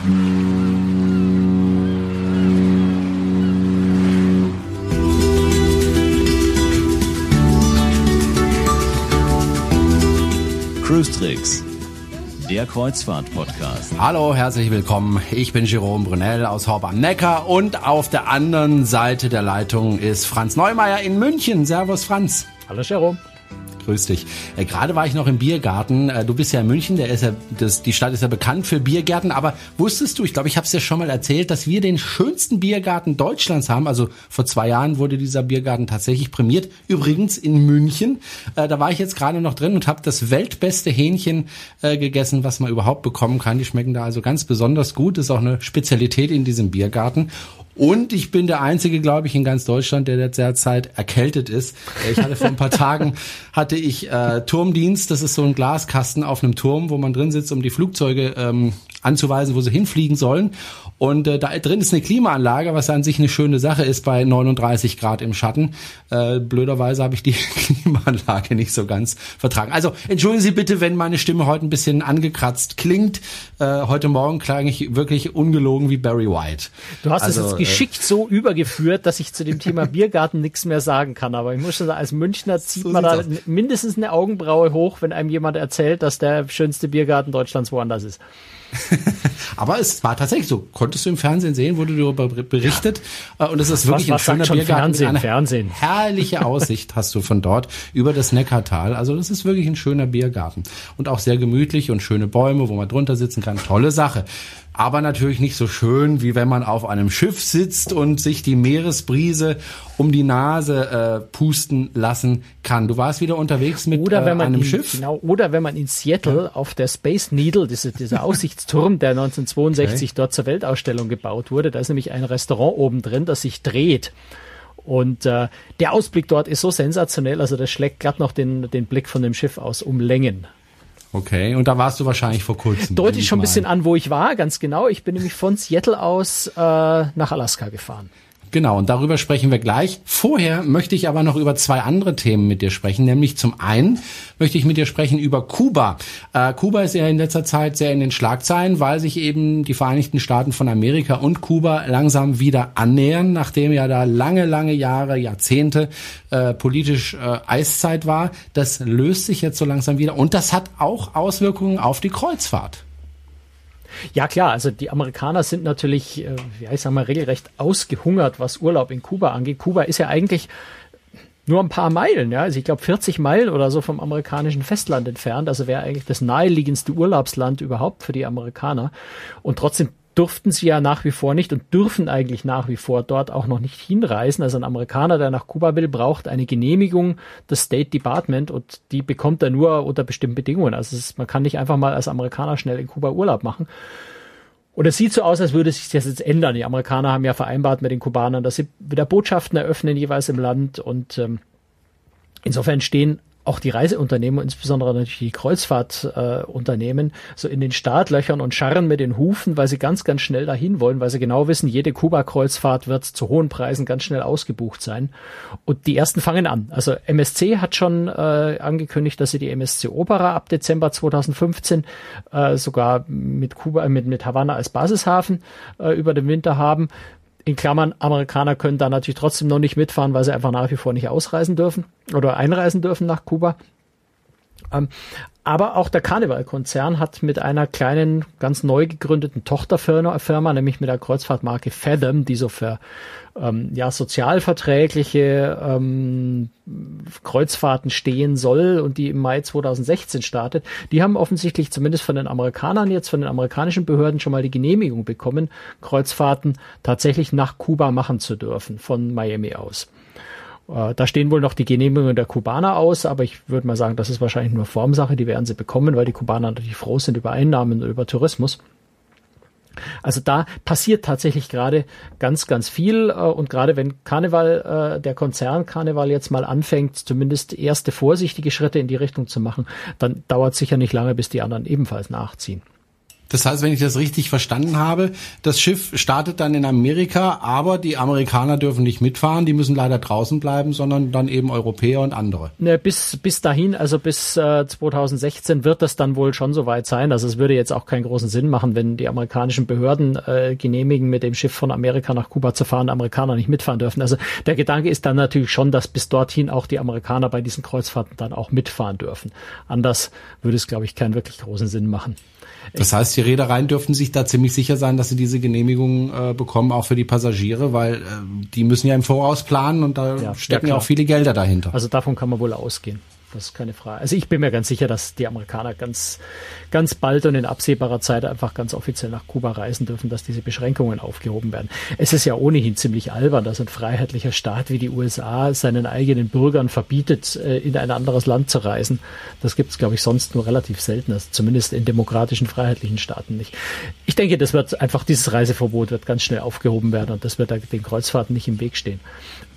Cruise Tricks, der Kreuzfahrt-Podcast. Hallo, herzlich willkommen. Ich bin Jerome Brunel aus Horb am Neckar und auf der anderen Seite der Leitung ist Franz Neumeier in München. Servus, Franz. Hallo, Jerome grüß dich. Äh, Gerade war ich noch im Biergarten. Äh, du bist ja in München, der ist ja, das, die Stadt ist ja bekannt für Biergärten. Aber wusstest du, ich glaube, ich habe es dir schon mal erzählt, dass wir den schönsten Biergarten Deutschlands haben. Also vor zwei Jahren wurde dieser Biergarten tatsächlich prämiert. Übrigens in München. Äh, da war ich jetzt gerade noch drin und habe das weltbeste Hähnchen äh, gegessen, was man überhaupt bekommen kann. Die schmecken da also ganz besonders gut. Ist auch eine Spezialität in diesem Biergarten. Und ich bin der Einzige, glaube ich, in ganz Deutschland, der derzeit erkältet ist. Ich hatte vor ein paar Tagen hatte ich äh, Turmdienst. Das ist so ein Glaskasten auf einem Turm, wo man drin sitzt, um die Flugzeuge ähm, anzuweisen, wo sie hinfliegen sollen. Und äh, da drin ist eine Klimaanlage, was an sich eine schöne Sache ist bei 39 Grad im Schatten. Äh, blöderweise habe ich die Klimaanlage nicht so ganz vertragen. Also entschuldigen Sie bitte, wenn meine Stimme heute ein bisschen angekratzt klingt. Äh, heute Morgen klang ich wirklich ungelogen wie Barry White. Du hast also, es jetzt äh, geschickt so übergeführt, dass ich zu dem Thema Biergarten nichts mehr sagen kann. Aber ich muss schon sagen, als Münchner zieht so man da aus. mindestens eine Augenbraue hoch, wenn einem jemand erzählt, dass der schönste Biergarten Deutschlands woanders ist. Aber es war tatsächlich so. Konntest du im Fernsehen sehen, wurde darüber berichtet. Ja. Äh, und es ist wirklich was, was ein schöner Biergarten. Fernsehen, eine Fernsehen. herrliche Aussicht hast du von dort über das Neckartal. Also das ist wirklich ein schöner Biergarten. Und auch sehr gemütlich und schöne Bäume, wo man drunter sitzen kann. Tolle Sache aber natürlich nicht so schön, wie wenn man auf einem Schiff sitzt und sich die Meeresbrise um die Nase äh, pusten lassen kann. Du warst wieder unterwegs mit oder wenn man äh, einem in, Schiff? Genau, oder wenn man in Seattle ja. auf der Space Needle, diese, dieser Aussichtsturm, der 1962 okay. dort zur Weltausstellung gebaut wurde, da ist nämlich ein Restaurant oben drin, das sich dreht. Und äh, der Ausblick dort ist so sensationell, also das schlägt glatt noch den, den Blick von dem Schiff aus um Längen. Okay, und da warst du wahrscheinlich vor kurzem. Deutet schon ein bisschen an, wo ich war, ganz genau. Ich bin nämlich von Seattle aus äh, nach Alaska gefahren. Genau, und darüber sprechen wir gleich. Vorher möchte ich aber noch über zwei andere Themen mit dir sprechen. Nämlich zum einen möchte ich mit dir sprechen über Kuba. Äh, Kuba ist ja in letzter Zeit sehr in den Schlagzeilen, weil sich eben die Vereinigten Staaten von Amerika und Kuba langsam wieder annähern, nachdem ja da lange, lange Jahre, Jahrzehnte äh, politisch äh, Eiszeit war. Das löst sich jetzt so langsam wieder und das hat auch Auswirkungen auf die Kreuzfahrt. Ja klar, also die Amerikaner sind natürlich, äh, ja ich sag mal, regelrecht ausgehungert, was Urlaub in Kuba angeht. Kuba ist ja eigentlich nur ein paar Meilen, ja, also ich glaube 40 Meilen oder so vom amerikanischen Festland entfernt, also wäre eigentlich das naheliegendste Urlaubsland überhaupt für die Amerikaner. Und trotzdem durften sie ja nach wie vor nicht und dürfen eigentlich nach wie vor dort auch noch nicht hinreisen. Also ein Amerikaner, der nach Kuba will, braucht eine Genehmigung des State Department und die bekommt er nur unter bestimmten Bedingungen. Also ist, man kann nicht einfach mal als Amerikaner schnell in Kuba Urlaub machen. Und es sieht so aus, als würde sich das jetzt ändern. Die Amerikaner haben ja vereinbart mit den Kubanern, dass sie wieder Botschaften eröffnen jeweils im Land und ähm, insofern stehen auch die Reiseunternehmen, insbesondere natürlich die Kreuzfahrtunternehmen, äh, so in den Startlöchern und scharren mit den Hufen, weil sie ganz, ganz schnell dahin wollen, weil sie genau wissen, jede Kuba-Kreuzfahrt wird zu hohen Preisen ganz schnell ausgebucht sein. Und die ersten fangen an. Also MSC hat schon äh, angekündigt, dass sie die MSC Opera ab Dezember 2015 äh, sogar mit Kuba, mit, mit Havanna als Basishafen äh, über den Winter haben in Klammern, Amerikaner können da natürlich trotzdem noch nicht mitfahren, weil sie einfach nach wie vor nicht ausreisen dürfen oder einreisen dürfen nach Kuba. Ähm, aber auch der Carnival-Konzern hat mit einer kleinen, ganz neu gegründeten Tochterfirma, nämlich mit der Kreuzfahrtmarke Fathom, die so für ähm, ja, sozialverträgliche ähm, Kreuzfahrten stehen soll und die im Mai 2016 startet, die haben offensichtlich zumindest von den Amerikanern jetzt, von den amerikanischen Behörden schon mal die Genehmigung bekommen, Kreuzfahrten tatsächlich nach Kuba machen zu dürfen, von Miami aus. Äh, da stehen wohl noch die Genehmigungen der Kubaner aus, aber ich würde mal sagen, das ist wahrscheinlich nur Formsache. Die werden sie bekommen, weil die Kubaner natürlich froh sind über Einnahmen und über Tourismus. Also da passiert tatsächlich gerade ganz, ganz viel. Äh, und gerade wenn Karneval, äh, der Konzern Karneval jetzt mal anfängt, zumindest erste vorsichtige Schritte in die Richtung zu machen, dann dauert es sicher nicht lange, bis die anderen ebenfalls nachziehen. Das heißt, wenn ich das richtig verstanden habe, das Schiff startet dann in Amerika, aber die Amerikaner dürfen nicht mitfahren, die müssen leider draußen bleiben, sondern dann eben Europäer und andere. Ne, bis, bis dahin, also bis äh, 2016 wird das dann wohl schon soweit sein. Also es würde jetzt auch keinen großen Sinn machen, wenn die amerikanischen Behörden äh, genehmigen, mit dem Schiff von Amerika nach Kuba zu fahren, Amerikaner nicht mitfahren dürfen. Also der Gedanke ist dann natürlich schon, dass bis dorthin auch die Amerikaner bei diesen Kreuzfahrten dann auch mitfahren dürfen. Anders würde es, glaube ich, keinen wirklich großen Sinn machen. Das heißt, die Reedereien dürften sich da ziemlich sicher sein, dass sie diese Genehmigung äh, bekommen, auch für die Passagiere, weil äh, die müssen ja im Voraus planen und da ja, stecken ja, ja auch viele Gelder dahinter. Also davon kann man wohl ausgehen. Das ist keine Frage. Also ich bin mir ganz sicher, dass die Amerikaner ganz, ganz bald und in absehbarer Zeit einfach ganz offiziell nach Kuba reisen dürfen, dass diese Beschränkungen aufgehoben werden. Es ist ja ohnehin ziemlich albern, dass ein freiheitlicher Staat wie die USA seinen eigenen Bürgern verbietet, äh, in ein anderes Land zu reisen. Das gibt es, glaube ich, sonst nur relativ selten, also zumindest in demokratischen, freiheitlichen Staaten nicht. Ich denke, das wird einfach, dieses Reiseverbot wird ganz schnell aufgehoben werden und das wird den Kreuzfahrten nicht im Weg stehen.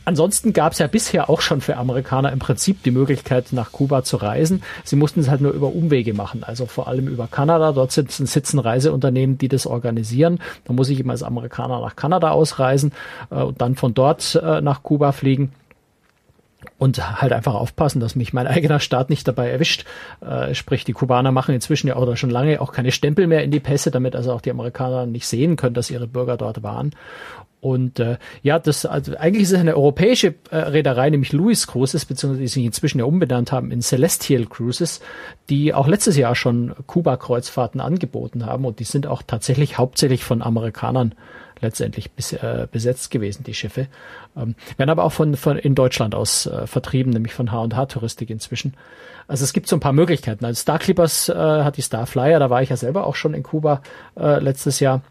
Ansonsten gab es ja bisher auch schon für Amerikaner im Prinzip die Möglichkeit, nach Kuba zu reisen. Sie mussten es halt nur über Umwege machen, also vor allem über Kanada. Dort sitzen, sitzen Reiseunternehmen, die das organisieren. Da muss ich immer als Amerikaner nach Kanada ausreisen äh, und dann von dort äh, nach Kuba fliegen und halt einfach aufpassen, dass mich mein eigener Staat nicht dabei erwischt. Äh, sprich, die Kubaner machen inzwischen ja oder schon lange auch keine Stempel mehr in die Pässe, damit also auch die Amerikaner nicht sehen können, dass ihre Bürger dort waren. Und äh, ja, das also eigentlich ist es eine europäische äh, Reederei, nämlich Louis Cruises, beziehungsweise die sich inzwischen ja umbenannt haben in Celestial Cruises, die auch letztes Jahr schon Kuba-Kreuzfahrten angeboten haben und die sind auch tatsächlich hauptsächlich von Amerikanern letztendlich bis, äh, besetzt gewesen, die Schiffe. Ähm, werden aber auch von, von in Deutschland aus äh, vertrieben, nämlich von H&H Touristik inzwischen. Also es gibt so ein paar Möglichkeiten. Also Star Clippers äh, hat die Starflyer, da war ich ja selber auch schon in Kuba äh, letztes Jahr.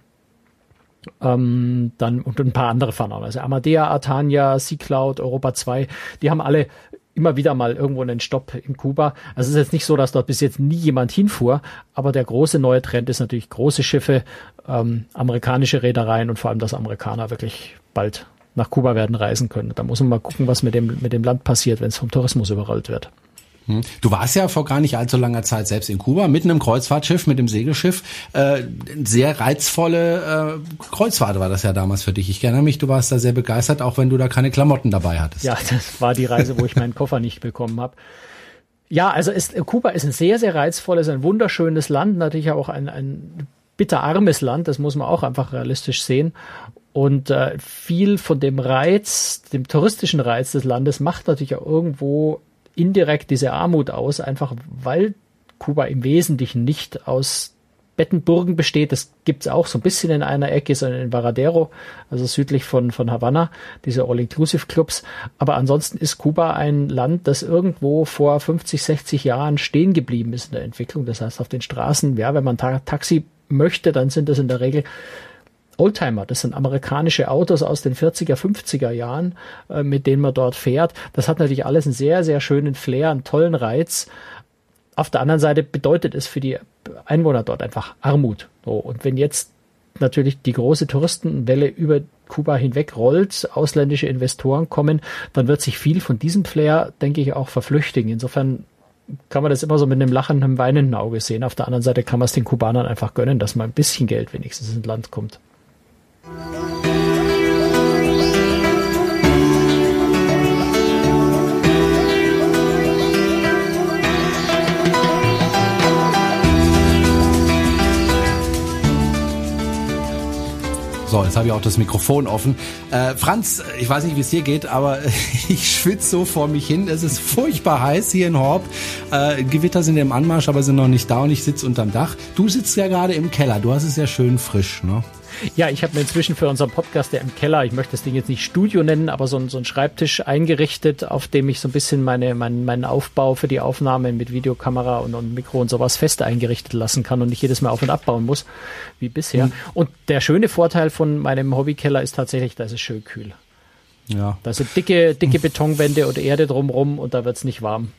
Ähm, dann und ein paar andere fahren auch. Also Amadea, Artania, Sea Cloud, Europa 2, die haben alle immer wieder mal irgendwo einen Stopp in Kuba. Also es ist jetzt nicht so, dass dort bis jetzt nie jemand hinfuhr, aber der große neue Trend ist natürlich große Schiffe, ähm, amerikanische Reedereien und vor allem, dass Amerikaner wirklich bald nach Kuba werden reisen können. Da muss man mal gucken, was mit dem, mit dem Land passiert, wenn es vom Tourismus überrollt wird. Hm. Du warst ja vor gar nicht allzu langer Zeit selbst in Kuba mit einem Kreuzfahrtschiff, mit dem Segelschiff. Äh, sehr reizvolle äh, Kreuzfahrt war das ja damals für dich. Ich erinnere mich, du warst da sehr begeistert, auch wenn du da keine Klamotten dabei hattest. Ja, das war die Reise, wo ich meinen Koffer nicht bekommen habe. Ja, also ist, Kuba ist ein sehr, sehr reizvolles, ein wunderschönes Land, natürlich auch ein, ein bitterarmes Land, das muss man auch einfach realistisch sehen. Und äh, viel von dem Reiz, dem touristischen Reiz des Landes macht natürlich auch irgendwo indirekt diese Armut aus, einfach weil Kuba im Wesentlichen nicht aus Bettenburgen besteht. Das gibt's auch so ein bisschen in einer Ecke, so in Varadero, also südlich von, von Havanna, diese All-Inclusive-Clubs. Aber ansonsten ist Kuba ein Land, das irgendwo vor 50, 60 Jahren stehen geblieben ist in der Entwicklung. Das heißt, auf den Straßen, ja, wenn man Ta Taxi möchte, dann sind das in der Regel Oldtimer, das sind amerikanische Autos aus den 40er, 50er Jahren, äh, mit denen man dort fährt. Das hat natürlich alles einen sehr, sehr schönen Flair, einen tollen Reiz. Auf der anderen Seite bedeutet es für die Einwohner dort einfach Armut. So, und wenn jetzt natürlich die große Touristenwelle über Kuba hinweg rollt, ausländische Investoren kommen, dann wird sich viel von diesem Flair, denke ich, auch verflüchtigen. Insofern kann man das immer so mit einem lachenden, weinenden Auge sehen. Auf der anderen Seite kann man es den Kubanern einfach gönnen, dass mal ein bisschen Geld wenigstens ins Land kommt. So, jetzt habe ich auch das Mikrofon offen. Äh, Franz, ich weiß nicht, wie es dir geht, aber ich schwitze so vor mich hin. Es ist furchtbar heiß hier in Horb. Äh, Gewitter sind im Anmarsch, aber sind noch nicht da und ich sitze unterm Dach. Du sitzt ja gerade im Keller. Du hast es ja schön frisch, ne? Ja, ich habe mir inzwischen für unseren Podcast, der im Keller, ich möchte das Ding jetzt nicht Studio nennen, aber so, so ein Schreibtisch eingerichtet, auf dem ich so ein bisschen meine, mein, meinen Aufbau für die Aufnahme mit Videokamera und, und Mikro und sowas fest eingerichtet lassen kann und nicht jedes Mal auf und abbauen muss, wie bisher. Mhm. Und der schöne Vorteil von meinem Hobbykeller ist tatsächlich, da ist es schön kühl. Ja. Da sind dicke, dicke Betonwände und Erde drumrum und da wird's nicht warm.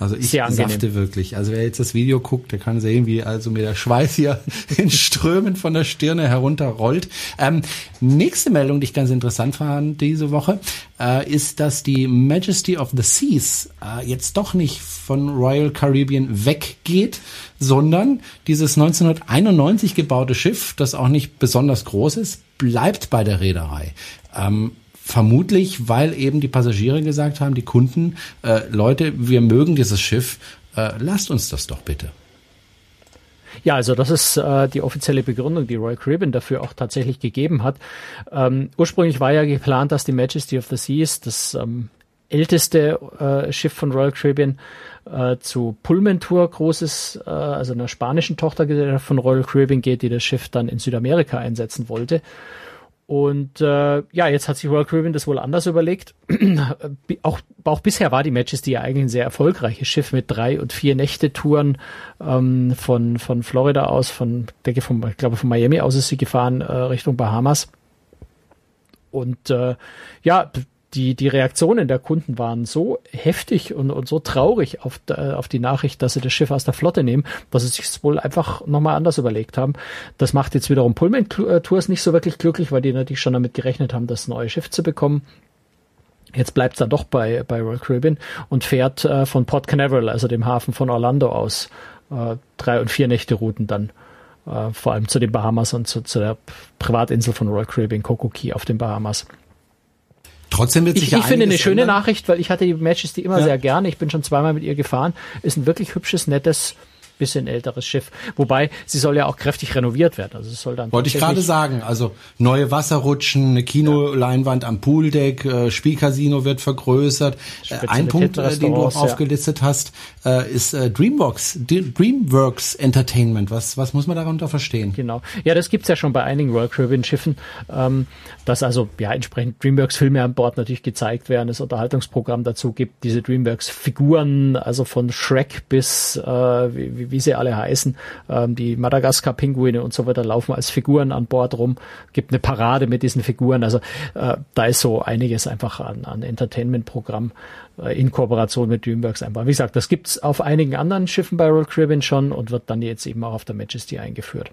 Also ich safte wirklich. Also wer jetzt das Video guckt, der kann sehen, wie also mir der Schweiß hier in Strömen von der Stirne herunterrollt. Ähm, nächste Meldung, die ich ganz interessant fand diese Woche, äh, ist, dass die Majesty of the Seas äh, jetzt doch nicht von Royal Caribbean weggeht, sondern dieses 1991 gebaute Schiff, das auch nicht besonders groß ist, bleibt bei der Reederei. Ähm, Vermutlich, weil eben die Passagiere gesagt haben, die Kunden, äh, Leute, wir mögen dieses Schiff, äh, lasst uns das doch bitte. Ja, also das ist äh, die offizielle Begründung, die Roy Caribbean dafür auch tatsächlich gegeben hat. Ähm, ursprünglich war ja geplant, dass die Majesty of the Seas, das ähm, älteste äh, Schiff von Royal Caribbean, äh, zu Pullman Tour großes, äh, also einer spanischen Tochter von Royal Caribbean geht, die das Schiff dann in Südamerika einsetzen wollte. Und äh, ja, jetzt hat sich Royal Caribbean das wohl anders überlegt. auch, auch bisher war die Majesty ja eigentlich ein sehr erfolgreiches Schiff mit drei und vier Nächte-Touren ähm, von, von Florida aus, von, denke von, ich glaube von Miami aus ist sie gefahren äh, Richtung Bahamas. Und äh, ja, die, die Reaktionen der Kunden waren so heftig und, und so traurig auf, auf die Nachricht, dass sie das Schiff aus der Flotte nehmen, dass sie sich wohl einfach nochmal anders überlegt haben. Das macht jetzt wiederum Pullman Tours nicht so wirklich glücklich, weil die natürlich schon damit gerechnet haben, das neue Schiff zu bekommen. Jetzt bleibt es dann doch bei, bei Royal Caribbean und fährt äh, von Port Canaveral, also dem Hafen von Orlando aus, äh, drei und vier Nächte Routen dann äh, vor allem zu den Bahamas und zu, zu der Privatinsel von Royal Caribbean, Coco Key auf den Bahamas. Trotzdem wird sich ich, ja ich finde eine schöne ändern. Nachricht, weil ich hatte die Matches die immer ja. sehr gerne. Ich bin schon zweimal mit ihr gefahren. Ist ein wirklich hübsches, nettes bisschen älteres Schiff. Wobei, sie soll ja auch kräftig renoviert werden. Also es soll dann Wollte ich gerade sagen, also neue Wasserrutschen, eine Kinoleinwand ja. am Pooldeck, äh, Spielcasino wird vergrößert. Äh, ein Punkt, äh, den du auch ja. aufgelistet hast, äh, ist äh, Dreamworks, Dreamworks Entertainment. Was, was muss man darunter verstehen? Genau. Ja, das gibt's ja schon bei einigen Royal Caribbean Schiffen, ähm, dass also ja entsprechend Dreamworks Filme an Bord natürlich gezeigt werden, das Unterhaltungsprogramm dazu gibt, diese Dreamworks Figuren, also von Shrek bis äh, wie, wie sie alle heißen, ähm, die Madagaskar-Pinguine und so weiter laufen als Figuren an Bord rum, gibt eine Parade mit diesen Figuren. Also äh, da ist so einiges einfach an, an Entertainment-Programm äh, in Kooperation mit Dreamworks einfach. Wie gesagt, das gibt's auf einigen anderen Schiffen bei Royal Caribbean schon und wird dann jetzt eben auch auf der Majesty eingeführt.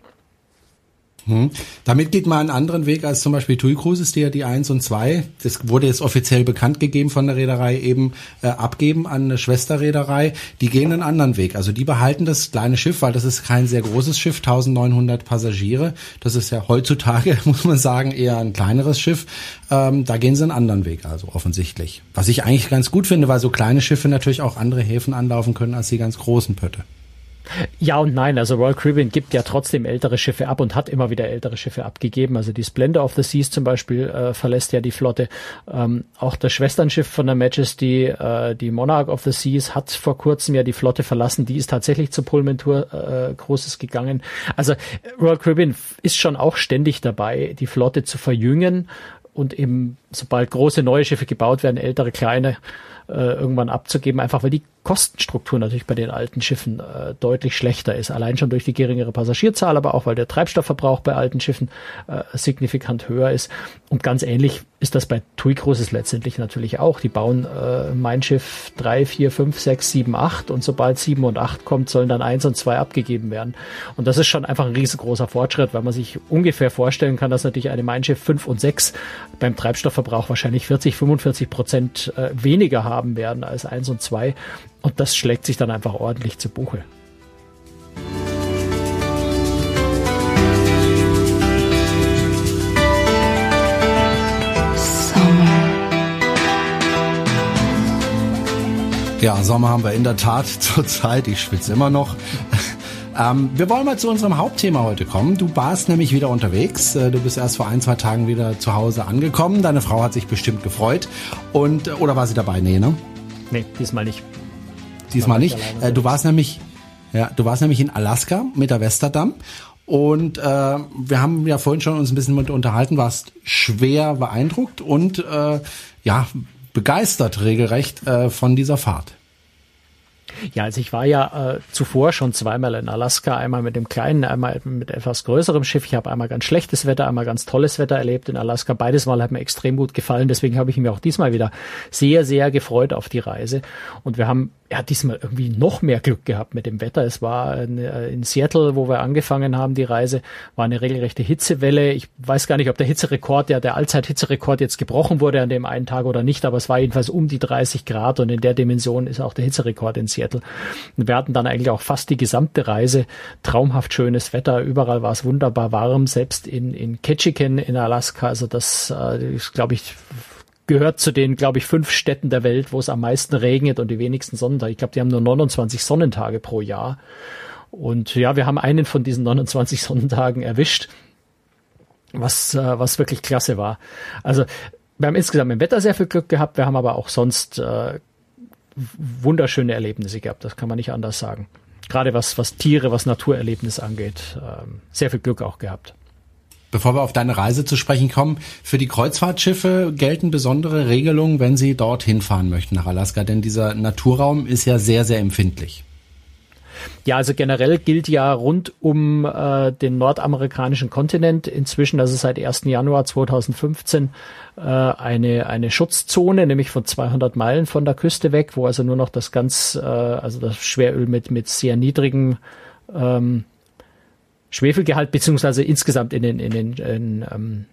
Hm. Damit geht man einen anderen Weg als zum Beispiel TUI Cruises, die ja die 1 und 2, das wurde jetzt offiziell bekannt gegeben von der Reederei, eben äh, abgeben an eine Schwesterreederei. Die gehen einen anderen Weg. Also die behalten das kleine Schiff, weil das ist kein sehr großes Schiff, 1900 Passagiere. Das ist ja heutzutage, muss man sagen, eher ein kleineres Schiff. Ähm, da gehen sie einen anderen Weg, also offensichtlich. Was ich eigentlich ganz gut finde, weil so kleine Schiffe natürlich auch andere Häfen anlaufen können als die ganz großen Pötte. Ja und nein. Also Royal Caribbean gibt ja trotzdem ältere Schiffe ab und hat immer wieder ältere Schiffe abgegeben. Also die Splendor of the Seas zum Beispiel äh, verlässt ja die Flotte. Ähm, auch das Schwesternschiff von der Majesty, äh, die Monarch of the Seas, hat vor kurzem ja die Flotte verlassen. Die ist tatsächlich zur Pullman Tour äh, Großes gegangen. Also Royal Caribbean ist schon auch ständig dabei, die Flotte zu verjüngen und eben sobald große neue Schiffe gebaut werden, ältere kleine äh, irgendwann abzugeben, einfach weil die Kostenstruktur natürlich bei den alten Schiffen äh, deutlich schlechter ist. Allein schon durch die geringere Passagierzahl, aber auch weil der Treibstoffverbrauch bei alten Schiffen äh, signifikant höher ist. Und ganz ähnlich ist das bei TUI Cruises letztendlich natürlich auch. Die bauen äh, Mein Schiff 3, 4, 5, 6, 7, 8 und sobald 7 und 8 kommt, sollen dann 1 und 2 abgegeben werden. Und das ist schon einfach ein riesengroßer Fortschritt, weil man sich ungefähr vorstellen kann, dass natürlich eine Mein Schiff 5 und 6 beim Treibstoffverbrauch wahrscheinlich 40, 45 Prozent äh, weniger haben werden als 1 und 2 und das schlägt sich dann einfach ordentlich zu Buche. Ja, Sommer haben wir in der Tat zurzeit. Ich schwitze immer noch. Ähm, wir wollen mal zu unserem Hauptthema heute kommen. Du warst nämlich wieder unterwegs. Äh, du bist erst vor ein, zwei Tagen wieder zu Hause angekommen. Deine Frau hat sich bestimmt gefreut. Und, äh, oder war sie dabei? Nee, ne? Nee, diesmal nicht diesmal nicht. Äh, du warst nämlich, ja, du warst nämlich in Alaska mit der Westerdam. Und äh, wir haben ja vorhin schon uns ein bisschen mit unterhalten, warst schwer beeindruckt und äh, ja begeistert regelrecht äh, von dieser Fahrt. Ja, also ich war ja äh, zuvor schon zweimal in Alaska, einmal mit dem kleinen, einmal mit etwas größerem Schiff. Ich habe einmal ganz schlechtes Wetter, einmal ganz tolles Wetter erlebt in Alaska. Beides Mal hat mir extrem gut gefallen. Deswegen habe ich mich auch diesmal wieder sehr, sehr gefreut auf die Reise. Und wir haben er hat diesmal irgendwie noch mehr Glück gehabt mit dem Wetter. Es war in Seattle, wo wir angefangen haben, die Reise, war eine regelrechte Hitzewelle. Ich weiß gar nicht, ob der Hitzerekord, ja, der Allzeit-Hitzerekord jetzt gebrochen wurde an dem einen Tag oder nicht, aber es war jedenfalls um die 30 Grad und in der Dimension ist auch der Hitzerekord in Seattle. Und wir hatten dann eigentlich auch fast die gesamte Reise traumhaft schönes Wetter. Überall war es wunderbar warm, selbst in, in Ketchikan in Alaska. Also das äh, ist, glaube ich, gehört zu den, glaube ich, fünf Städten der Welt, wo es am meisten regnet und die wenigsten Sonnentage. Ich glaube, die haben nur 29 Sonnentage pro Jahr. Und ja, wir haben einen von diesen 29 Sonnentagen erwischt, was, äh, was wirklich klasse war. Also wir haben insgesamt im Wetter sehr viel Glück gehabt, wir haben aber auch sonst äh, wunderschöne Erlebnisse gehabt, das kann man nicht anders sagen. Gerade was, was Tiere, was Naturerlebnis angeht, äh, sehr viel Glück auch gehabt. Bevor wir auf deine Reise zu sprechen kommen, für die Kreuzfahrtschiffe gelten besondere Regelungen, wenn sie dorthin fahren möchten nach Alaska, denn dieser Naturraum ist ja sehr, sehr empfindlich. Ja, also generell gilt ja rund um äh, den nordamerikanischen Kontinent inzwischen, also seit 1. Januar 2015, äh, eine, eine Schutzzone, nämlich von 200 Meilen von der Küste weg, wo also nur noch das ganz, äh, also das Schweröl mit, mit sehr niedrigem ähm, Schwefelgehalt, beziehungsweise insgesamt in den, in den, in, ähm,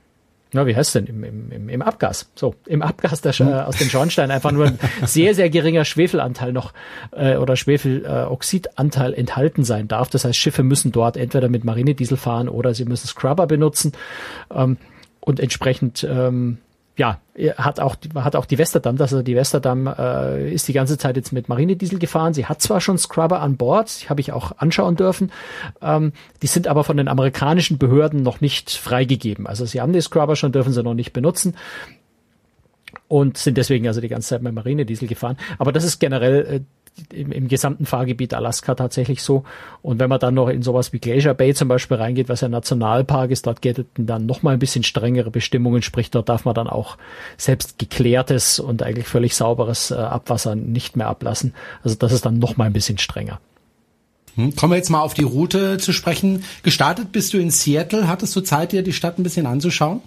na, wie heißt denn, im, im, im Abgas. So, im Abgas der, äh, aus dem Schornstein einfach nur ein sehr, sehr geringer Schwefelanteil noch äh, oder Schwefeloxidanteil äh, enthalten sein darf. Das heißt, Schiffe müssen dort entweder mit Marinediesel fahren oder sie müssen Scrubber benutzen. Ähm, und entsprechend ähm, ja, hat auch, hat auch die Westerdam, also die Westerdam äh, ist die ganze Zeit jetzt mit Marinediesel gefahren. Sie hat zwar schon Scrubber an Bord, habe ich auch anschauen dürfen, ähm, die sind aber von den amerikanischen Behörden noch nicht freigegeben. Also sie haben die Scrubber schon, dürfen sie noch nicht benutzen und sind deswegen also die ganze Zeit mit Marinediesel gefahren. Aber das ist generell äh, im, im gesamten Fahrgebiet Alaska tatsächlich so. Und wenn man dann noch in sowas wie Glacier Bay zum Beispiel reingeht, was ja Nationalpark ist, dort gelten dann noch mal ein bisschen strengere Bestimmungen, sprich dort darf man dann auch selbst geklärtes und eigentlich völlig sauberes äh, Abwasser nicht mehr ablassen. Also das ist dann noch mal ein bisschen strenger. Hm, kommen wir jetzt mal auf die Route zu sprechen. Gestartet bist du in Seattle. Hattest du Zeit, dir die Stadt ein bisschen anzuschauen?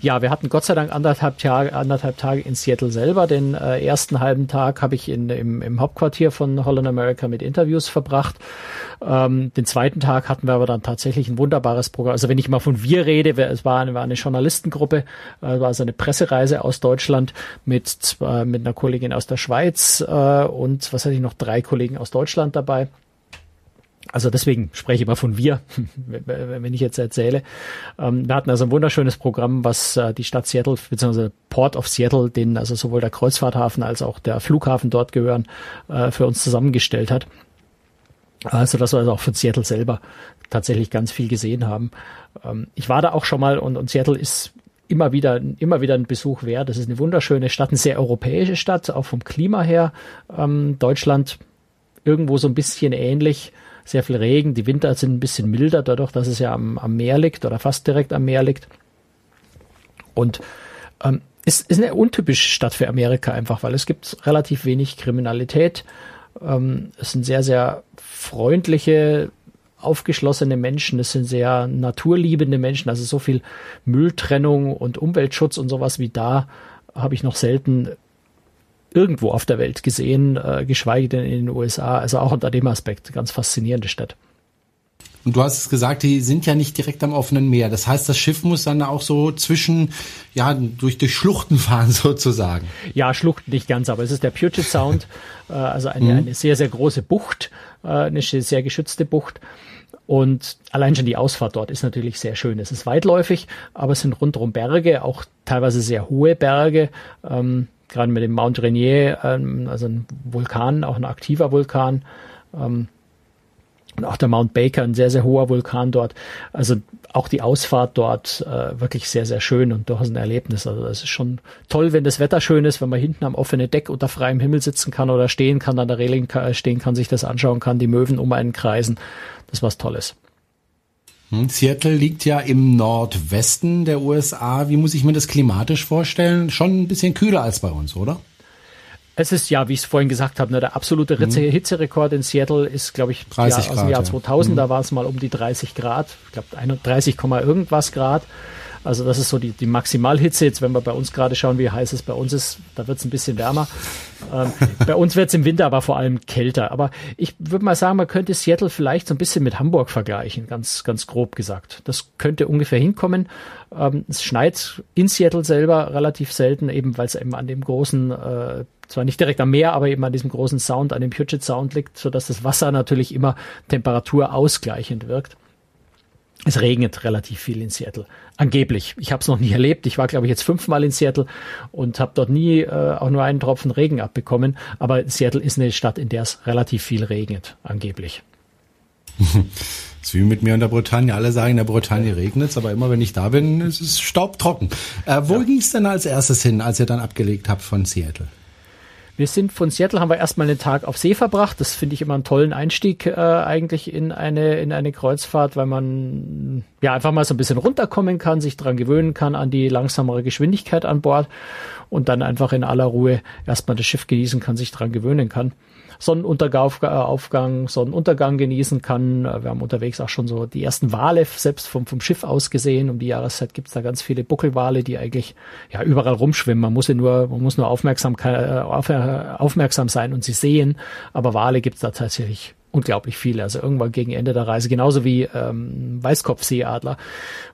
Ja, wir hatten Gott sei Dank anderthalb Tage, anderthalb Tage in Seattle selber. Den äh, ersten halben Tag habe ich in, im, im Hauptquartier von Holland America mit Interviews verbracht. Ähm, den zweiten Tag hatten wir aber dann tatsächlich ein wunderbares Programm. Also wenn ich mal von wir rede, es war eine, war eine Journalistengruppe, äh, war also eine Pressereise aus Deutschland mit, äh, mit einer Kollegin aus der Schweiz äh, und was hatte ich noch, drei Kollegen aus Deutschland dabei. Also deswegen spreche ich mal von wir, wenn ich jetzt erzähle. Ähm, wir hatten also ein wunderschönes Programm, was äh, die Stadt Seattle bzw. Port of Seattle, den also sowohl der Kreuzfahrthafen als auch der Flughafen dort gehören, äh, für uns zusammengestellt hat. Also dass wir also auch von Seattle selber tatsächlich ganz viel gesehen haben. Ähm, ich war da auch schon mal und, und Seattle ist immer wieder, immer wieder ein Besuch wert. Das ist eine wunderschöne Stadt, eine sehr europäische Stadt, auch vom Klima her. Ähm, Deutschland irgendwo so ein bisschen ähnlich sehr viel Regen. Die Winter sind ein bisschen milder, dadurch, dass es ja am, am Meer liegt oder fast direkt am Meer liegt. Und ähm, ist, ist eine untypische Stadt für Amerika einfach, weil es gibt relativ wenig Kriminalität. Ähm, es sind sehr, sehr freundliche, aufgeschlossene Menschen, es sind sehr naturliebende Menschen, also so viel Mülltrennung und Umweltschutz und sowas wie da habe ich noch selten irgendwo auf der Welt gesehen, äh, geschweige denn in den USA. Also auch unter dem Aspekt ganz faszinierende Stadt. Und du hast es gesagt, die sind ja nicht direkt am offenen Meer. Das heißt, das Schiff muss dann auch so zwischen, ja, durch, durch Schluchten fahren sozusagen. Ja, Schluchten nicht ganz, aber es ist der Puget Sound, äh, also eine, mhm. eine sehr, sehr große Bucht, äh, eine sehr geschützte Bucht. Und allein schon die Ausfahrt dort ist natürlich sehr schön. Es ist weitläufig, aber es sind rundherum Berge, auch teilweise sehr hohe Berge. Ähm, gerade mit dem Mount Rainier, ähm, also ein Vulkan, auch ein aktiver Vulkan. Ähm, und auch der Mount Baker, ein sehr, sehr hoher Vulkan dort. Also auch die Ausfahrt dort äh, wirklich sehr, sehr schön und durchaus ein Erlebnis. Also es ist schon toll, wenn das Wetter schön ist, wenn man hinten am offenen Deck unter freiem Himmel sitzen kann oder stehen kann, an der Reling stehen kann, sich das anschauen kann, die Möwen um einen kreisen. Das ist was Tolles. Hm, Seattle liegt ja im Nordwesten der USA. Wie muss ich mir das klimatisch vorstellen? Schon ein bisschen kühler als bei uns, oder? Es ist ja, wie ich es vorhin gesagt habe, ne, der absolute mhm. Hitzerekord in Seattle ist, glaube ich, 30 ja, aus dem Jahr 2000. Ja. Da war es mal um die 30 Grad. Ich glaube 30, irgendwas Grad. Also das ist so die, die Maximalhitze. Jetzt, wenn wir bei uns gerade schauen, wie heiß es bei uns ist, da wird es ein bisschen wärmer. Ähm, bei uns wird es im Winter aber vor allem kälter. Aber ich würde mal sagen, man könnte Seattle vielleicht so ein bisschen mit Hamburg vergleichen, ganz, ganz grob gesagt. Das könnte ungefähr hinkommen. Ähm, es schneit in Seattle selber relativ selten, eben weil es eben an dem großen äh, zwar nicht direkt am Meer, aber eben an diesem großen Sound, an dem Puget Sound liegt, so dass das Wasser natürlich immer Temperatur ausgleichend wirkt. Es regnet relativ viel in Seattle. Angeblich. Ich habe es noch nie erlebt. Ich war, glaube ich, jetzt fünfmal in Seattle und habe dort nie äh, auch nur einen Tropfen Regen abbekommen. Aber Seattle ist eine Stadt, in der es relativ viel regnet, angeblich. Das ist wie mit mir in der Bretagne. Alle sagen, in der Bretagne regnet es, aber immer wenn ich da bin, ist es staubtrocken. Äh, wo ja. ging es denn als erstes hin, als ihr dann abgelegt habt von Seattle? Wir sind von Seattle, haben wir erstmal einen Tag auf See verbracht. Das finde ich immer einen tollen Einstieg äh, eigentlich in eine, in eine Kreuzfahrt, weil man ja einfach mal so ein bisschen runterkommen kann, sich dran gewöhnen kann an die langsamere Geschwindigkeit an Bord und dann einfach in aller Ruhe erstmal das Schiff genießen kann, sich dran gewöhnen kann. Sonnenaufgang, Sonnenuntergang genießen kann. Wir haben unterwegs auch schon so die ersten Wale selbst vom, vom Schiff aus gesehen. Um die Jahreszeit gibt's da ganz viele Buckelwale, die eigentlich ja überall rumschwimmen. Man muss sie nur, man muss nur aufmerksam, äh, aufmerksam sein und sie sehen. Aber Wale gibt's da tatsächlich unglaublich viele. Also irgendwann gegen Ende der Reise, genauso wie ähm, Weißkopfseeadler.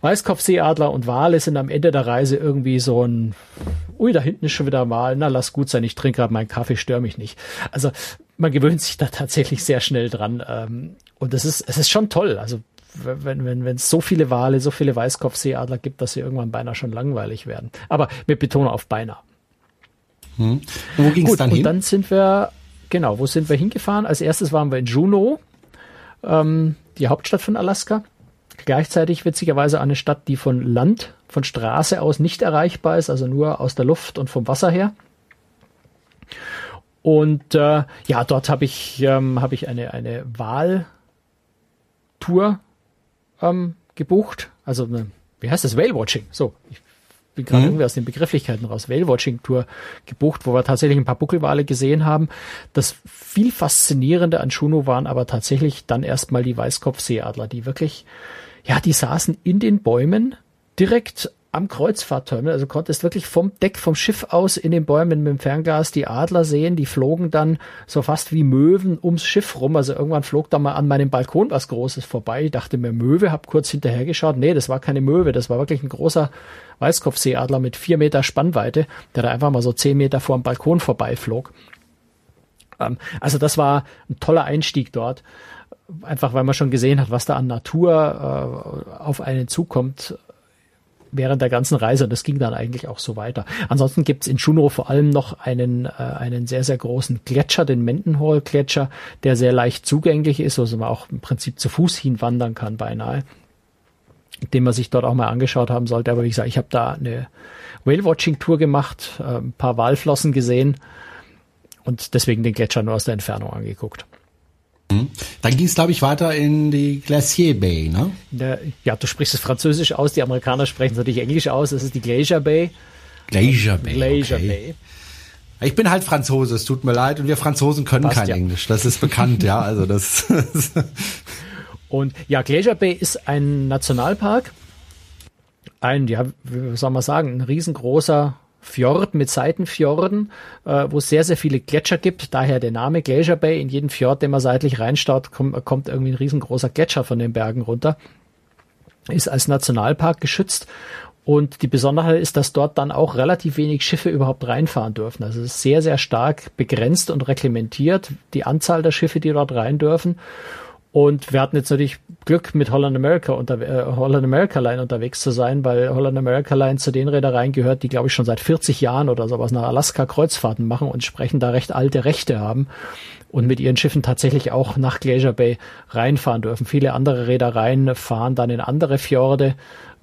Weißkopfseeadler und Wale sind am Ende der Reise irgendwie so ein, ui, da hinten ist schon wieder ein na lass gut sein, ich trinke gerade meinen Kaffee, stör mich nicht. Also man gewöhnt sich da tatsächlich sehr schnell dran. Ähm, und das ist, es ist schon toll. Also wenn wenn wenn es so viele Wale, so viele Weißkopfseeadler gibt, dass sie irgendwann beinahe schon langweilig werden. Aber mit Betonung auf beinahe. Hm. Wo ging es dann hin? Und dann sind wir genau, wo sind wir hingefahren? Als erstes waren wir in Juneau, ähm, die Hauptstadt von Alaska. Gleichzeitig witzigerweise eine Stadt, die von Land, von Straße aus nicht erreichbar ist, also nur aus der Luft und vom Wasser her. Und äh, ja, dort habe ich, ähm, hab ich eine, eine Wahltour ähm, gebucht. Also eine, wie heißt das? Whale-Watching. So, ich bin gerade mhm. irgendwie aus den Begrifflichkeiten raus, Whale-Watching-Tour gebucht, wo wir tatsächlich ein paar Buckelwale gesehen haben. Das viel faszinierende an Schuno waren aber tatsächlich dann erstmal die Weißkopfseeadler, die wirklich, ja, die saßen in den Bäumen direkt am Kreuzfahrtterminal, also konntest wirklich vom Deck vom Schiff aus in den Bäumen mit dem Fernglas die Adler sehen, die flogen dann so fast wie Möwen ums Schiff rum, also irgendwann flog da mal an meinem Balkon was Großes vorbei, ich dachte mir Möwe, hab kurz hinterher geschaut, nee, das war keine Möwe, das war wirklich ein großer Weißkopfseeadler mit vier Meter Spannweite, der da einfach mal so zehn Meter vor dem Balkon vorbeiflog. Ähm, also das war ein toller Einstieg dort. Einfach weil man schon gesehen hat, was da an Natur äh, auf einen zukommt während der ganzen Reise und das ging dann eigentlich auch so weiter. Ansonsten gibt's in Juneau vor allem noch einen, äh, einen sehr, sehr großen Gletscher, den Mendenhall-Gletscher, der sehr leicht zugänglich ist, also man auch im Prinzip zu Fuß hinwandern kann beinahe, den man sich dort auch mal angeschaut haben sollte. Aber wie gesagt, ich habe da eine Whale-Watching-Tour gemacht, äh, ein paar Walflossen gesehen und deswegen den Gletscher nur aus der Entfernung angeguckt. Mhm. Dann ging es, glaube ich, weiter in die Glacier Bay, ne? Ja, du sprichst es Französisch aus, die Amerikaner sprechen es natürlich Englisch aus, das ist die Glacier Bay. Glacier Bay. Glacier okay. Bay. Ich bin halt Franzose, es tut mir leid, und wir Franzosen können Passt, kein ja. Englisch, das ist bekannt, ja, also das. und ja, Glacier Bay ist ein Nationalpark, ein, ja, wie soll man sagen, ein riesengroßer Fjord mit Seitenfjorden, äh, wo es sehr, sehr viele Gletscher gibt. Daher der Name Glacier Bay. In jeden Fjord, den man seitlich reinstaut, kommt, kommt irgendwie ein riesengroßer Gletscher von den Bergen runter. Ist als Nationalpark geschützt. Und die Besonderheit ist, dass dort dann auch relativ wenig Schiffe überhaupt reinfahren dürfen. Also es ist sehr, sehr stark begrenzt und reglementiert, die Anzahl der Schiffe, die dort rein dürfen. Und wir hatten jetzt natürlich Glück, mit Holland America unter, äh, Holland America Line unterwegs zu sein, weil Holland America Line zu den Reedereien gehört, die glaube ich schon seit 40 Jahren oder sowas nach Alaska Kreuzfahrten machen und sprechen da recht alte Rechte haben und mit ihren Schiffen tatsächlich auch nach Glacier Bay reinfahren dürfen. Viele andere Reedereien fahren dann in andere Fjorde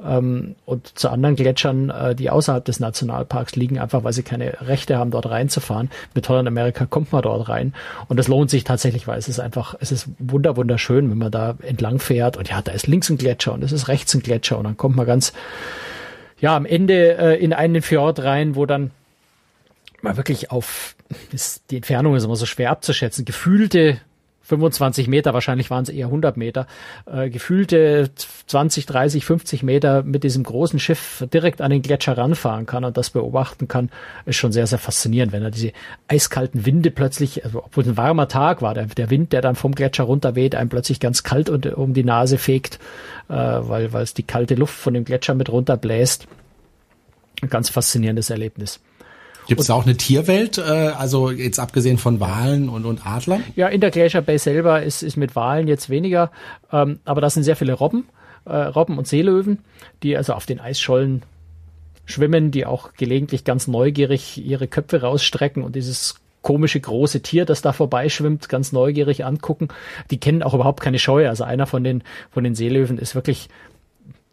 ähm, und zu anderen Gletschern, äh, die außerhalb des Nationalparks liegen, einfach weil sie keine Rechte haben, dort reinzufahren. Mit Holland Amerika kommt man dort rein. Und das lohnt sich tatsächlich, weil es ist einfach, es ist wunder wunderschön, wenn man da entlang fährt. Und ja, da ist links ein Gletscher und es ist rechts ein Gletscher. Und dann kommt man ganz ja am Ende äh, in einen Fjord rein, wo dann mal wirklich auf ist, die Entfernung ist immer so schwer abzuschätzen, gefühlte 25 Meter, wahrscheinlich waren es eher 100 Meter, äh, gefühlte 20, 30, 50 Meter mit diesem großen Schiff direkt an den Gletscher ranfahren kann und das beobachten kann, ist schon sehr, sehr faszinierend, wenn er diese eiskalten Winde plötzlich, also obwohl es ein warmer Tag war, der, der Wind, der dann vom Gletscher runterweht, einem plötzlich ganz kalt und, um die Nase fegt, äh, weil, weil es die kalte Luft von dem Gletscher mit runterbläst. Ein ganz faszinierendes Erlebnis. Gibt es auch eine Tierwelt, äh, also jetzt abgesehen von Walen und, und Adlern? Ja, in der Glacier Bay selber ist, ist mit Walen jetzt weniger, ähm, aber da sind sehr viele Robben, äh, Robben und Seelöwen, die also auf den Eisschollen schwimmen, die auch gelegentlich ganz neugierig ihre Köpfe rausstrecken und dieses komische große Tier, das da vorbeischwimmt, ganz neugierig angucken. Die kennen auch überhaupt keine Scheu. Also einer von den, von den Seelöwen ist wirklich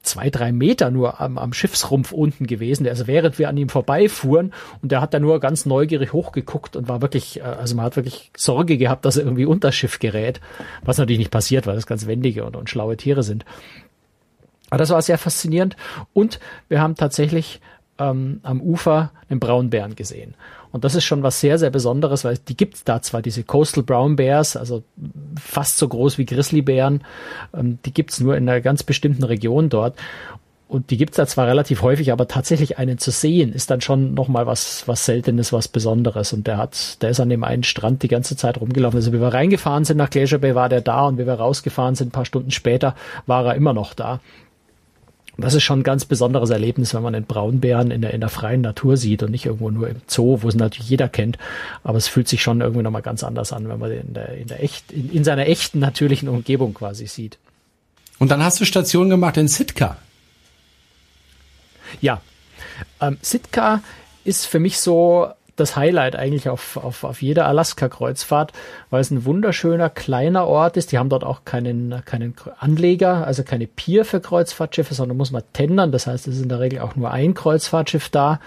zwei, drei Meter nur am, am Schiffsrumpf unten gewesen. Also während wir an ihm vorbeifuhren und der hat da nur ganz neugierig hochgeguckt und war wirklich, äh, also man hat wirklich Sorge gehabt, dass er irgendwie unter Schiff gerät, was natürlich nicht passiert, weil das ganz wendige und, und schlaue Tiere sind. Aber das war sehr faszinierend und wir haben tatsächlich ähm, am Ufer einen Braunbären gesehen. Und das ist schon was sehr, sehr Besonderes, weil die gibt's da zwar, diese Coastal Brown Bears, also fast so groß wie Grizzlybären, ähm, die gibt's nur in einer ganz bestimmten Region dort. Und die gibt's da zwar relativ häufig, aber tatsächlich einen zu sehen, ist dann schon nochmal was, was Seltenes, was Besonderes. Und der hat, der ist an dem einen Strand die ganze Zeit rumgelaufen. Also wie wir reingefahren sind nach Glacier Bay, war der da und wie wir rausgefahren sind, ein paar Stunden später, war er immer noch da das ist schon ein ganz besonderes Erlebnis, wenn man den Braunbären in der, in der freien Natur sieht und nicht irgendwo nur im Zoo, wo es natürlich jeder kennt. Aber es fühlt sich schon irgendwie nochmal ganz anders an, wenn man den in der, in der echt, in, in seiner echten natürlichen Umgebung quasi sieht. Und dann hast du Station gemacht in Sitka. Ja. Ähm, Sitka ist für mich so das Highlight eigentlich auf, auf, auf jeder Alaska-Kreuzfahrt, weil es ein wunderschöner kleiner Ort ist. Die haben dort auch keinen, keinen Anleger, also keine Pier für Kreuzfahrtschiffe, sondern muss man tendern. Das heißt, es ist in der Regel auch nur ein Kreuzfahrtschiff da,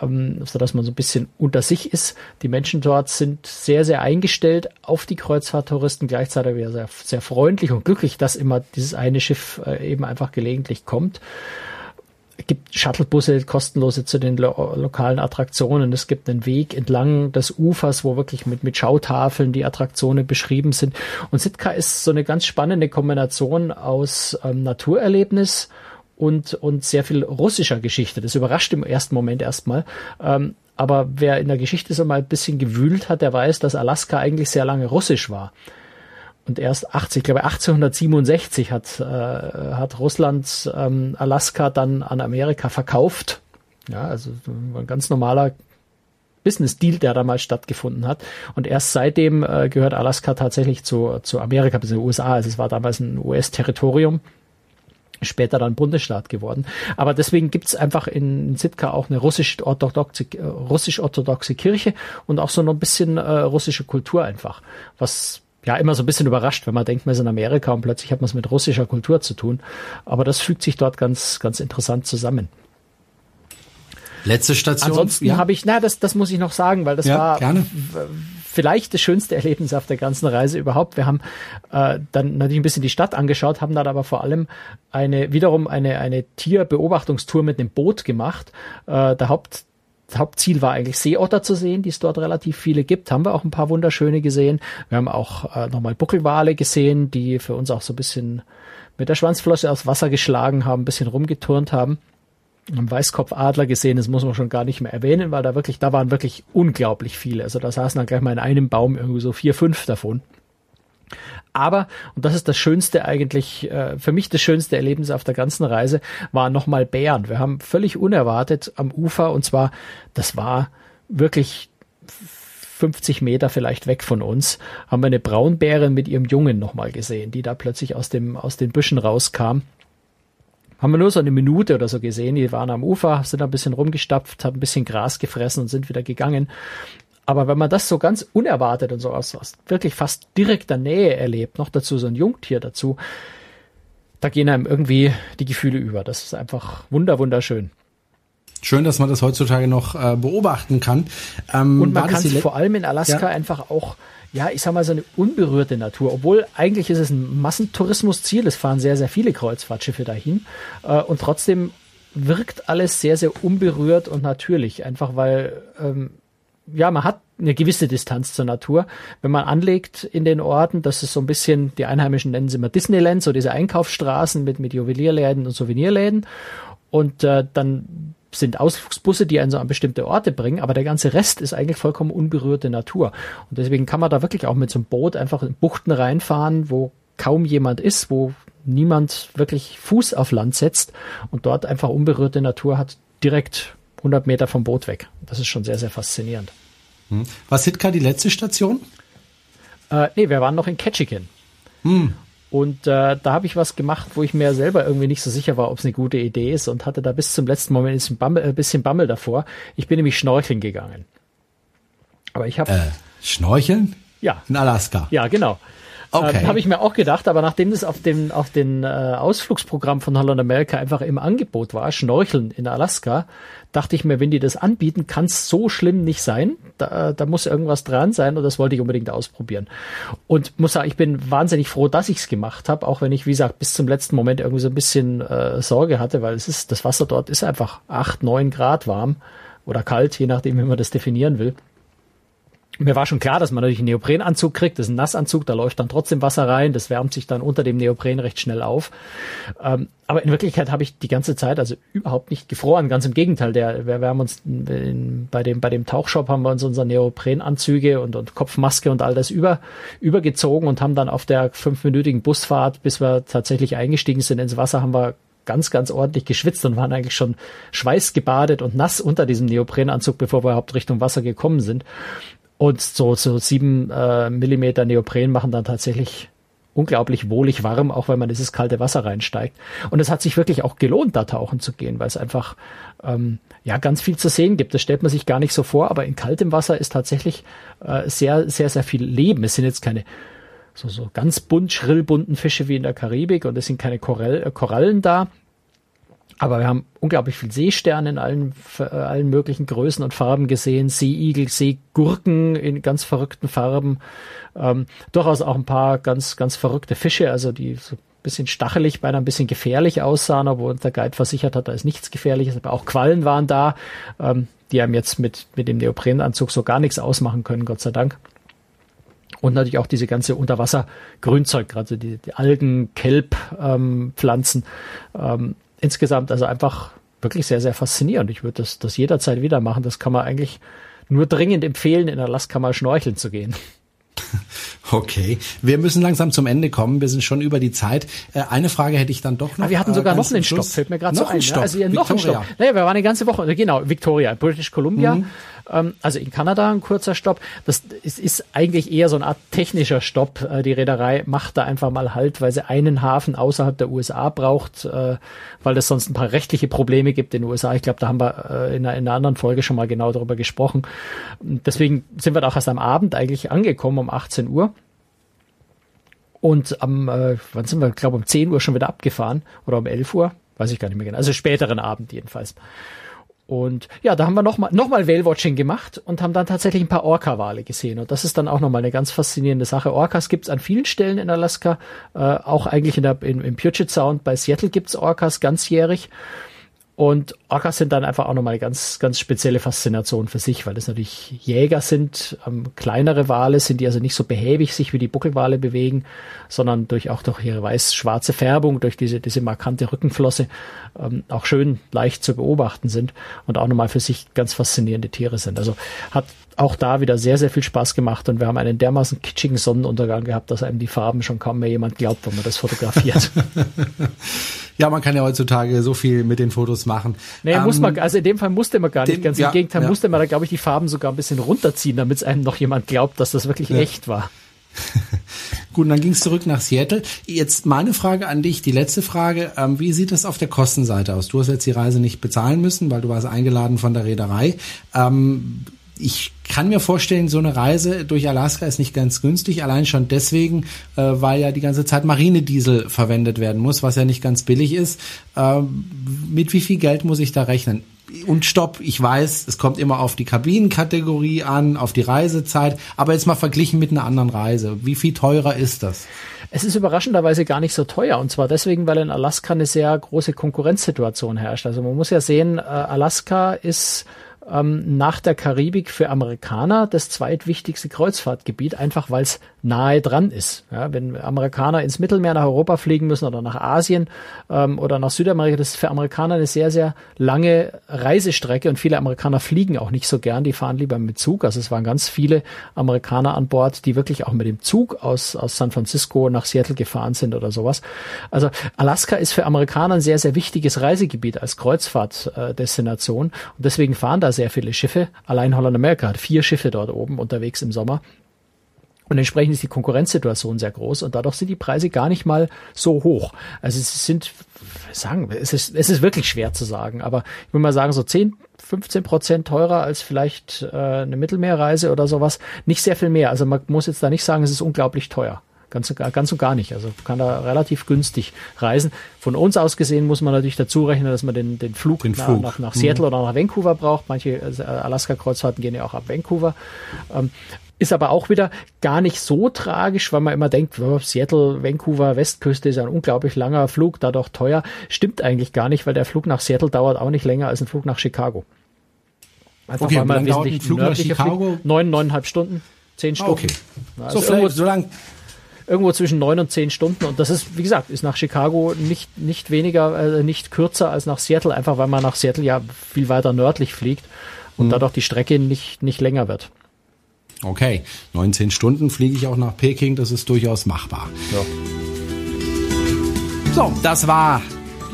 ähm, sodass man so ein bisschen unter sich ist. Die Menschen dort sind sehr, sehr eingestellt auf die Kreuzfahrttouristen, gleichzeitig sehr, sehr freundlich und glücklich, dass immer dieses eine Schiff äh, eben einfach gelegentlich kommt gibt Shuttlebusse kostenlose zu den lo lokalen Attraktionen. Es gibt einen Weg entlang des Ufers, wo wirklich mit, mit Schautafeln die Attraktionen beschrieben sind. Und Sitka ist so eine ganz spannende Kombination aus ähm, Naturerlebnis und, und sehr viel russischer Geschichte. Das überrascht im ersten Moment erstmal. Ähm, aber wer in der Geschichte so mal ein bisschen gewühlt hat, der weiß, dass Alaska eigentlich sehr lange russisch war. Und erst 80, ich glaube 1867 hat, äh, hat Russland ähm, Alaska dann an Amerika verkauft. Ja, also ein ganz normaler Business Deal, der damals stattgefunden hat. Und erst seitdem äh, gehört Alaska tatsächlich zu, zu Amerika, bis in den USA. Also es war damals ein US-Territorium später dann Bundesstaat geworden. Aber deswegen gibt's einfach in Sitka auch eine russisch-orthodoxe äh, russisch -orthodoxe Kirche und auch so noch ein bisschen äh, russische Kultur einfach, was ja immer so ein bisschen überrascht, wenn man denkt, man ist in Amerika und plötzlich hat man es mit russischer Kultur zu tun. Aber das fügt sich dort ganz, ganz interessant zusammen. Letzte Station. Ansonsten ja. habe ich, na, das, das muss ich noch sagen, weil das ja, war gerne. vielleicht das schönste Erlebnis auf der ganzen Reise überhaupt. Wir haben äh, dann natürlich ein bisschen die Stadt angeschaut, haben dann aber vor allem eine wiederum eine eine Tierbeobachtungstour mit einem Boot gemacht. Äh, der Haupt Hauptziel war eigentlich Seeotter zu sehen, die es dort relativ viele gibt. Haben wir auch ein paar wunderschöne gesehen. Wir haben auch äh, nochmal Buckelwale gesehen, die für uns auch so ein bisschen mit der Schwanzflosse aus Wasser geschlagen haben, ein bisschen rumgeturnt haben. Haben Weißkopfadler gesehen, das muss man schon gar nicht mehr erwähnen, weil da wirklich, da waren wirklich unglaublich viele. Also da saßen dann gleich mal in einem Baum irgendwie so vier, fünf davon. Aber, und das ist das Schönste eigentlich, äh, für mich das schönste Erlebnis auf der ganzen Reise, war nochmal Bären. Wir haben völlig unerwartet am Ufer, und zwar, das war wirklich 50 Meter vielleicht weg von uns, haben wir eine Braunbärin mit ihrem Jungen nochmal gesehen, die da plötzlich aus dem, aus den Büschen rauskam. Haben wir nur so eine Minute oder so gesehen. Die waren am Ufer, sind ein bisschen rumgestapft, haben ein bisschen Gras gefressen und sind wieder gegangen. Aber wenn man das so ganz unerwartet und so aus, aus wirklich fast direkter Nähe erlebt, noch dazu so ein Jungtier dazu, da gehen einem irgendwie die Gefühle über. Das ist einfach wunder, wunderschön. Schön, dass man das heutzutage noch äh, beobachten kann. Ähm, und man kann sich vor allem in Alaska ja. einfach auch, ja, ich sag mal, so eine unberührte Natur. Obwohl eigentlich ist es ein Massentourismusziel. Es fahren sehr, sehr viele Kreuzfahrtschiffe dahin. Äh, und trotzdem wirkt alles sehr, sehr unberührt und natürlich. Einfach weil ähm, ja, man hat eine gewisse Distanz zur Natur. Wenn man anlegt in den Orten, das ist so ein bisschen, die Einheimischen nennen sie immer Disneyland, so diese Einkaufsstraßen mit, mit Juwelierläden und Souvenirläden. Und äh, dann sind Ausflugsbusse, die einen so an bestimmte Orte bringen, aber der ganze Rest ist eigentlich vollkommen unberührte Natur. Und deswegen kann man da wirklich auch mit so einem Boot einfach in Buchten reinfahren, wo kaum jemand ist, wo niemand wirklich Fuß auf Land setzt und dort einfach unberührte Natur hat, direkt 100 Meter vom Boot weg. Das ist schon sehr, sehr faszinierend. Hm. Was Sitka die letzte Station? Äh, nee, wir waren noch in Ketchikan. Hm. Und äh, da habe ich was gemacht, wo ich mir selber irgendwie nicht so sicher war, ob es eine gute Idee ist und hatte da bis zum letzten Moment ein bisschen Bammel, äh, bisschen Bammel davor. Ich bin nämlich schnorcheln gegangen. Aber ich habe. Äh, schnorcheln? Ja. In Alaska. Ja, genau. Okay. Ähm, Habe ich mir auch gedacht, aber nachdem das auf dem auf den äh, Ausflugsprogramm von Holland America einfach im Angebot war, Schnorcheln in Alaska, dachte ich mir, wenn die das anbieten, kann es so schlimm nicht sein. Da, da muss irgendwas dran sein und das wollte ich unbedingt ausprobieren. Und muss sagen, ich bin wahnsinnig froh, dass ich es gemacht habe, auch wenn ich, wie gesagt, bis zum letzten Moment irgendwie so ein bisschen äh, Sorge hatte, weil es ist, das Wasser dort ist einfach acht, neun Grad warm oder kalt, je nachdem, wie man das definieren will mir war schon klar, dass man natürlich einen Neoprenanzug kriegt. Das ist ein Nassanzug, da läuft dann trotzdem Wasser rein. Das wärmt sich dann unter dem Neopren recht schnell auf. Ähm, aber in Wirklichkeit habe ich die ganze Zeit also überhaupt nicht gefroren. Ganz im Gegenteil. Der, wir, wir haben uns in, bei dem bei dem Tauchshop haben wir uns unsere Neoprenanzüge und, und Kopfmaske und all das über übergezogen und haben dann auf der fünfminütigen Busfahrt, bis wir tatsächlich eingestiegen sind ins Wasser, haben wir ganz, ganz ordentlich geschwitzt und waren eigentlich schon schweißgebadet und nass unter diesem Neoprenanzug, bevor wir überhaupt Richtung Wasser gekommen sind. Und so, so sieben äh, Millimeter Neopren machen dann tatsächlich unglaublich wohlig warm, auch wenn man dieses kalte Wasser reinsteigt. Und es hat sich wirklich auch gelohnt, da tauchen zu gehen, weil es einfach ähm, ja ganz viel zu sehen gibt. Das stellt man sich gar nicht so vor, aber in kaltem Wasser ist tatsächlich äh, sehr, sehr, sehr viel Leben. Es sind jetzt keine so, so ganz bunt, schrill bunten Fische wie in der Karibik und es sind keine Korall, äh, Korallen da. Aber wir haben unglaublich viel Seesterne in allen, äh, allen möglichen Größen und Farben gesehen, Seeigel, Seegurken in ganz verrückten Farben, ähm, durchaus auch ein paar ganz, ganz verrückte Fische, also die so ein bisschen stachelig, beinahe ein bisschen gefährlich aussahen, obwohl der Guide versichert hat, da ist nichts Gefährliches, aber auch Quallen waren da, ähm, die einem jetzt mit, mit dem Neoprenanzug so gar nichts ausmachen können, Gott sei Dank. Und natürlich auch diese ganze Unterwasser-Grünzeug, gerade die, die Algen, Kelbpflanzen, ähm, ähm, insgesamt also einfach wirklich sehr, sehr faszinierend. Ich würde das, das jederzeit wieder machen. Das kann man eigentlich nur dringend empfehlen, in Alaska mal schnorcheln zu gehen. Okay, wir müssen langsam zum Ende kommen. Wir sind schon über die Zeit. Äh, eine Frage hätte ich dann doch noch. Aber wir hatten sogar äh, noch einen Stopp, fällt mir gerade so ein. Stopp. Also ja, noch ein Stopp. Naja, wir waren eine ganze Woche, genau, Victoria, British Columbia. Mhm. Ähm, also in Kanada ein kurzer Stopp. Das ist, ist eigentlich eher so eine Art technischer Stopp. Äh, die Reederei macht da einfach mal Halt, weil sie einen Hafen außerhalb der USA braucht, äh, weil es sonst ein paar rechtliche Probleme gibt in den USA. Ich glaube, da haben wir äh, in, einer, in einer anderen Folge schon mal genau darüber gesprochen. Deswegen sind wir da auch erst am Abend eigentlich angekommen um 18 Uhr. Und am, äh, wann sind wir, ich glaube um 10 Uhr schon wieder abgefahren oder um 11 Uhr, weiß ich gar nicht mehr genau. Also späteren Abend jedenfalls. Und ja, da haben wir nochmal noch mal Whale-Watching gemacht und haben dann tatsächlich ein paar Orca-Wale gesehen. Und das ist dann auch nochmal eine ganz faszinierende Sache. Orcas gibt's an vielen Stellen in Alaska, äh, auch eigentlich in der, in, im Puget Sound. Bei Seattle gibt's Orcas ganzjährig. Und Orcas sind dann einfach auch nochmal eine ganz, ganz spezielle Faszination für sich, weil das natürlich Jäger sind, ähm, kleinere Wale sind, die also nicht so behäbig sich wie die Buckelwale bewegen, sondern durch auch durch ihre weiß-schwarze Färbung, durch diese, diese markante Rückenflosse ähm, auch schön leicht zu beobachten sind und auch nochmal für sich ganz faszinierende Tiere sind. Also hat auch da wieder sehr, sehr viel Spaß gemacht und wir haben einen dermaßen kitschigen Sonnenuntergang gehabt, dass einem die Farben schon kaum mehr jemand glaubt, wenn man das fotografiert. ja, man kann ja heutzutage so viel mit den Fotos machen. Nee, ähm, muss man, also in dem Fall musste man gar nicht, ganz ja, im Gegenteil, ja. musste man da, glaube ich, die Farben sogar ein bisschen runterziehen, damit es einem noch jemand glaubt, dass das wirklich ja. echt war. Gut, dann ging es zurück nach Seattle. Jetzt meine Frage an dich, die letzte Frage. Ähm, wie sieht es auf der Kostenseite aus? Du hast jetzt die Reise nicht bezahlen müssen, weil du warst eingeladen von der Reederei. Ähm, ich kann mir vorstellen, so eine Reise durch Alaska ist nicht ganz günstig, allein schon deswegen, äh, weil ja die ganze Zeit Marinediesel verwendet werden muss, was ja nicht ganz billig ist. Ähm, mit wie viel Geld muss ich da rechnen? Und stopp, ich weiß, es kommt immer auf die Kabinenkategorie an, auf die Reisezeit, aber jetzt mal verglichen mit einer anderen Reise. Wie viel teurer ist das? Es ist überraschenderweise gar nicht so teuer. Und zwar deswegen, weil in Alaska eine sehr große Konkurrenzsituation herrscht. Also man muss ja sehen, äh, Alaska ist ähm, nach der Karibik für Amerikaner das zweitwichtigste Kreuzfahrtgebiet, einfach weil es nahe dran ist. Ja, wenn Amerikaner ins Mittelmeer nach Europa fliegen müssen oder nach Asien ähm, oder nach Südamerika, das ist für Amerikaner eine sehr, sehr lange Reisestrecke und viele Amerikaner fliegen auch nicht so gern, die fahren lieber mit Zug. Also es waren ganz viele Amerikaner an Bord, die wirklich auch mit dem Zug aus, aus San Francisco nach Seattle gefahren sind oder sowas. Also Alaska ist für Amerikaner ein sehr, sehr wichtiges Reisegebiet als Kreuzfahrtdestination und deswegen fahren da sehr viele Schiffe. Allein Holland America hat vier Schiffe dort oben unterwegs im Sommer. Und entsprechend ist die Konkurrenzsituation sehr groß und dadurch sind die Preise gar nicht mal so hoch. Also es sind, sagen wir, es ist, es ist wirklich schwer zu sagen, aber ich würde mal sagen, so 10, 15 Prozent teurer als vielleicht äh, eine Mittelmeerreise oder sowas. Nicht sehr viel mehr. Also man muss jetzt da nicht sagen, es ist unglaublich teuer. Ganz, ganz und gar nicht. Also kann da relativ günstig reisen. Von uns aus gesehen muss man natürlich dazu rechnen, dass man den, den Flug, den Flug. Nach, nach, Seattle mhm. oder nach Vancouver braucht. Manche also Alaska-Kreuzfahrten gehen ja auch ab Vancouver. Ähm, ist aber auch wieder gar nicht so tragisch, weil man immer denkt, oh, Seattle, Vancouver, Westküste ist ein unglaublich langer Flug, dadurch teuer. Stimmt eigentlich gar nicht, weil der Flug nach Seattle dauert auch nicht länger als ein Flug nach Chicago. Einfach okay, weil man wesentlich Flug nach Chicago? Fliegt. Neun, neuneinhalb Stunden, zehn Stunden. Okay. Also so, irgendwo, so lang. Irgendwo zwischen neun und zehn Stunden. Und das ist, wie gesagt, ist nach Chicago nicht, nicht weniger, äh, nicht kürzer als nach Seattle, einfach weil man nach Seattle ja viel weiter nördlich fliegt und hm. dadurch die Strecke nicht, nicht länger wird. Okay, 19 Stunden fliege ich auch nach Peking, das ist durchaus machbar. Ja. So, das war,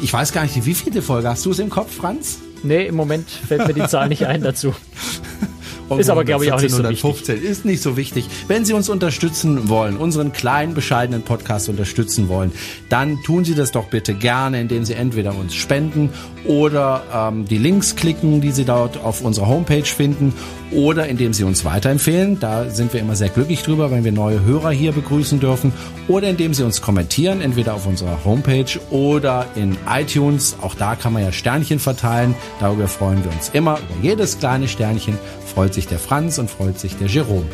ich weiß gar nicht, wie viele Folge hast du es im Kopf, Franz? Nee, im Moment fällt mir die Zahl nicht ein dazu. Ist aber, glaube ich, auch nicht so wichtig. Ist nicht so wichtig. Wenn Sie uns unterstützen wollen, unseren kleinen, bescheidenen Podcast unterstützen wollen, dann tun Sie das doch bitte gerne, indem Sie entweder uns spenden oder ähm, die Links klicken, die Sie dort auf unserer Homepage finden oder indem Sie uns weiterempfehlen. Da sind wir immer sehr glücklich drüber, wenn wir neue Hörer hier begrüßen dürfen oder indem Sie uns kommentieren, entweder auf unserer Homepage oder in iTunes. Auch da kann man ja Sternchen verteilen. Darüber freuen wir uns immer. Über jedes kleine Sternchen freut sich der Franz und freut sich der Jerome.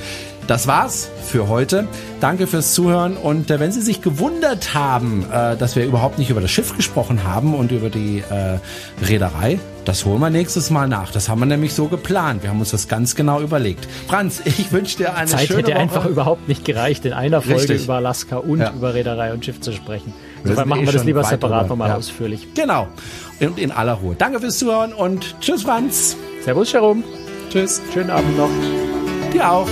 Das war's für heute. Danke fürs Zuhören und äh, wenn Sie sich gewundert haben, äh, dass wir überhaupt nicht über das Schiff gesprochen haben und über die äh, Reederei, das holen wir nächstes Mal nach. Das haben wir nämlich so geplant. Wir haben uns das ganz genau überlegt. Franz, ich wünsche dir eine Zeit schöne hätte Woche. einfach überhaupt nicht gereicht, in einer Folge Richtig. über Alaska und ja. über Reederei und Schiff zu sprechen. Insofern machen eh wir das lieber separat nochmal ja. ausführlich. Genau. Und in aller Ruhe. Danke fürs Zuhören und tschüss, Franz. Servus, Jerome. Tschüss. Schönen Abend noch. Dir auch.